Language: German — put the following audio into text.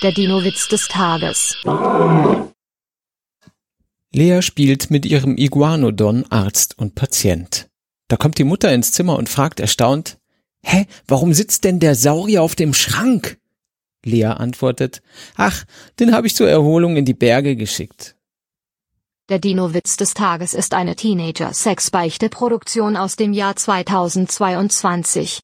Der Dino-Witz des Tages. Lea spielt mit ihrem Iguanodon Arzt und Patient. Da kommt die Mutter ins Zimmer und fragt erstaunt, Hä, warum sitzt denn der Saurier auf dem Schrank? Lea antwortet, Ach, den habe ich zur Erholung in die Berge geschickt. Der Dino-Witz des Tages ist eine Teenager-Sex-Beichte-Produktion aus dem Jahr 2022.